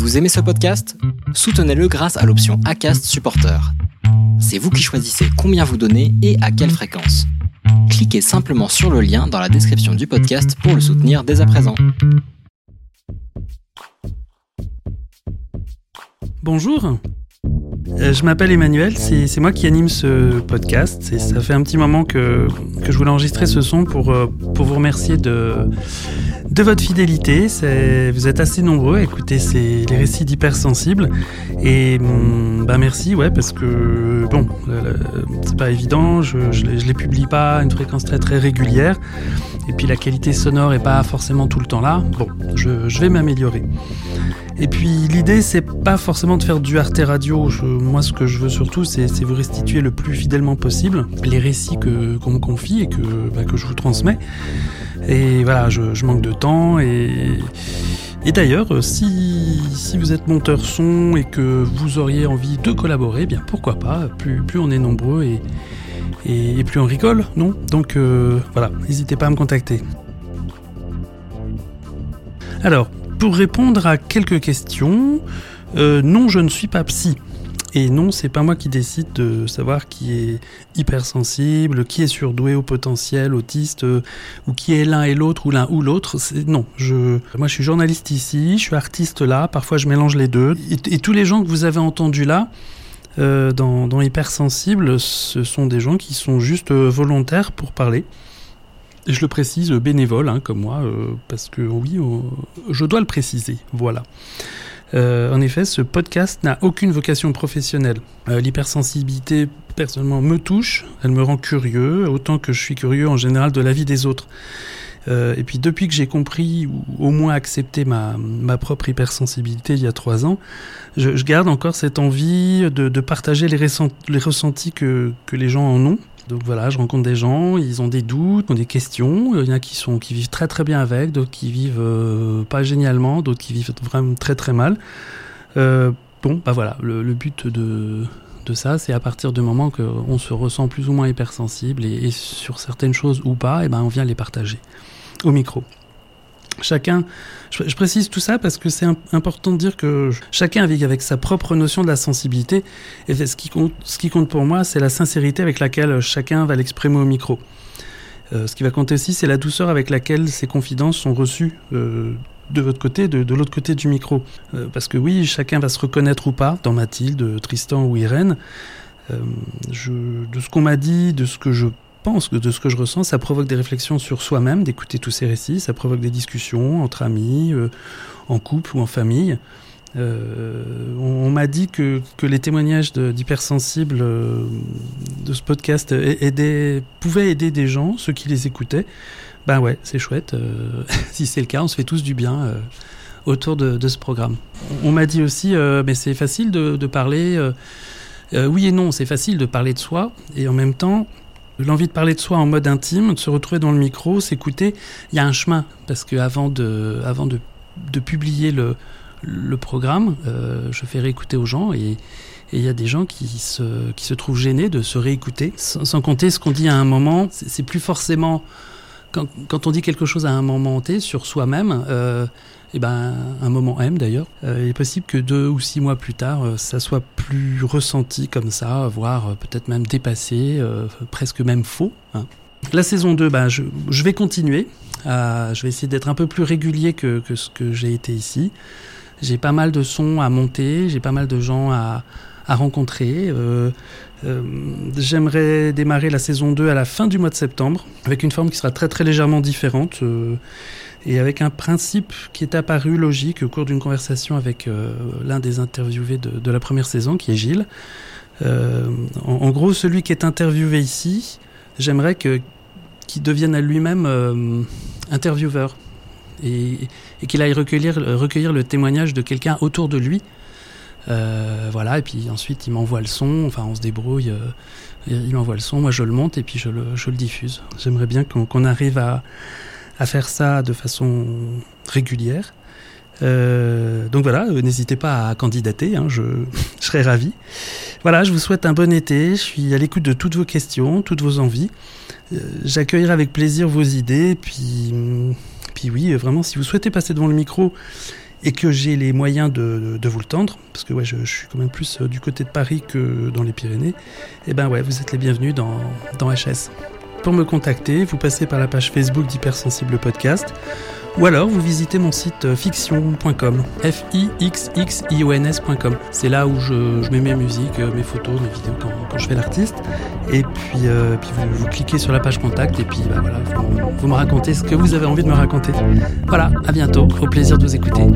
Vous aimez ce podcast? Soutenez-le grâce à l'option ACAST Supporter. C'est vous qui choisissez combien vous donnez et à quelle fréquence. Cliquez simplement sur le lien dans la description du podcast pour le soutenir dès à présent. Bonjour, euh, je m'appelle Emmanuel, c'est moi qui anime ce podcast. Ça fait un petit moment que, que je voulais enregistrer ce son pour, euh, pour vous remercier de, de votre fidélité. Vous êtes assez nombreux à écouter les récits d'hypersensibles. Et bah merci, ouais, parce que bon, c'est pas évident, je, je, les publie pas à une fréquence très très régulière. Et puis la qualité sonore est pas forcément tout le temps là. Bon, je, je vais m'améliorer. Et puis l'idée, c'est pas forcément de faire du arte radio. moi, ce que je veux surtout, c'est vous restituer le plus fidèlement possible les récits qu'on me confie et que, bah, que je vous transmets. Et voilà, je, manque de temps et. Et d'ailleurs, si, si, vous êtes monteur son et que vous auriez envie de collaborer, eh bien pourquoi pas, plus, plus on est nombreux et, et, plus on rigole, non? Donc euh, voilà, n'hésitez pas à me contacter. Alors, pour répondre à quelques questions, euh, non, je ne suis pas psy. Et non, c'est pas moi qui décide de savoir qui est hypersensible, qui est surdoué au potentiel, autiste, euh, ou qui est l'un et l'autre, ou l'un ou l'autre. Non, je, moi je suis journaliste ici, je suis artiste là, parfois je mélange les deux. Et, tous les gens que vous avez entendus là, euh, dans, Hypersensible, ce sont des gens qui sont juste volontaires pour parler je le précise, bénévole, hein, comme moi, euh, parce que oui, euh, je dois le préciser. Voilà. Euh, en effet, ce podcast n'a aucune vocation professionnelle. L'hypersensibilité, personnellement, me touche, elle me rend curieux, autant que je suis curieux en général de la vie des autres. Et puis depuis que j'ai compris, ou au moins accepté ma, ma propre hypersensibilité il y a trois ans, je, je garde encore cette envie de, de partager les, les ressentis que, que les gens en ont. Donc voilà, je rencontre des gens, ils ont des doutes, ont des questions. Il y en a qui sont qui vivent très très bien avec, d'autres qui vivent euh, pas génialement, d'autres qui vivent vraiment très très mal. Euh, bon, bah voilà, le, but de, de ça, c'est à partir du moment qu'on se ressent plus ou moins hypersensible et, sur certaines choses ou pas, et ben on vient les partager au micro. Chacun, je, précise tout ça parce que c'est important de dire que chacun vit avec sa propre notion de la sensibilité et ce qui compte, ce qui compte pour moi, c'est la sincérité avec laquelle chacun va l'exprimer au micro. Euh, ce qui va compter aussi, c'est la douceur avec laquelle ces confidences sont reçues euh, de votre côté, de, de l'autre côté du micro. Euh, parce que oui, chacun va se reconnaître ou pas dans Mathilde, Tristan ou Irène. Je, de ce qu'on m'a dit, de ce que je pense de ce que je ressens, ça provoque des réflexions sur soi-même, d'écouter tous ces récits, ça provoque des discussions entre amis, euh, en couple ou en famille. Euh, on, m'a dit que, que, les témoignages d'hypersensibles euh, de ce podcast pouvaient aider des gens, ceux qui les écoutaient. Ben ouais, c'est chouette. si c'est le cas, on se fait tous du bien autour de, de, ce programme. On, m'a dit aussi, mais c'est facile de, de parler. oui et non, c'est facile de parler de soi, et en même temps, l'envie de parler de soi en mode intime, de se retrouver dans le micro, s'écouter, il y a un chemin. Parce que avant de, avant de, de publier le, le programme, euh, je fais réécouter aux gens et il y a des gens qui se, qui se trouvent gênés de se réécouter. Sans, compter ce qu'on dit à un moment, c'est plus forcément. Quand, on dit quelque chose à un moment T sur soi-même, euh, et eh ben, un moment M d'ailleurs, euh, il est possible que deux ou six mois plus tard, euh, ça soit plus ressenti comme ça, voire euh, peut-être même dépassé, presque même faux. Hein. La saison 2, ben, je, vais continuer. je vais essayer d'être un peu plus régulier que ce que j'ai été ici. J'ai pas mal de sons à monter, j'ai pas mal de gens à, à rencontrer. Euh, euh, J'aimerais démarrer la saison 2 à la fin du mois de septembre, avec une forme qui sera très très légèrement différente. Euh, et avec un principe qui est apparu logique au cours d'une conversation avec euh, l'un des interviewés de, de, la première saison, qui est Gilles. Euh, en, en, gros, celui qui est interviewé ici, j'aimerais que qu'il devienne à lui-même euh, intervieweur et, qu'il aille recueillir, le témoignage de quelqu'un autour de lui. Euh, voilà, et puis ensuite il m'envoie le son, enfin on se débrouille, euh, il m'envoie le son, moi je le monte et puis je le, diffuse. J'aimerais bien qu'on arrive à, faire ça de façon régulière. Euh, donc voilà, n'hésitez pas à candidater, hein, je, je, serai ravi. Voilà, je vous souhaite un bon été, je suis à l'écoute de toutes vos questions, toutes vos envies. J'accueillerai avec plaisir vos idées, puis, puis oui, vraiment, si vous souhaitez passer devant le micro et que j'ai les moyens de, vous le tendre, parce que ouais, je, je, suis quand même plus euh, du côté de Paris que dans les Pyrénées, et eh ben ouais, vous êtes les bienvenus dans, dans HS. Pour me contacter, vous passez par la page Facebook d'Hypersensible Podcast, ou alors vous visitez mon site euh, fiction.com, f i x x i o n s.com. C'est là où je, mets mes musiques, euh, mes photos, mes vidéos quand, je fais l'artiste. Et puis, euh, puis vous, cliquez sur la page contact et puis bah, voilà, vous, me racontez ce que vous avez envie de me raconter. Voilà, à bientôt, au plaisir de vous écouter.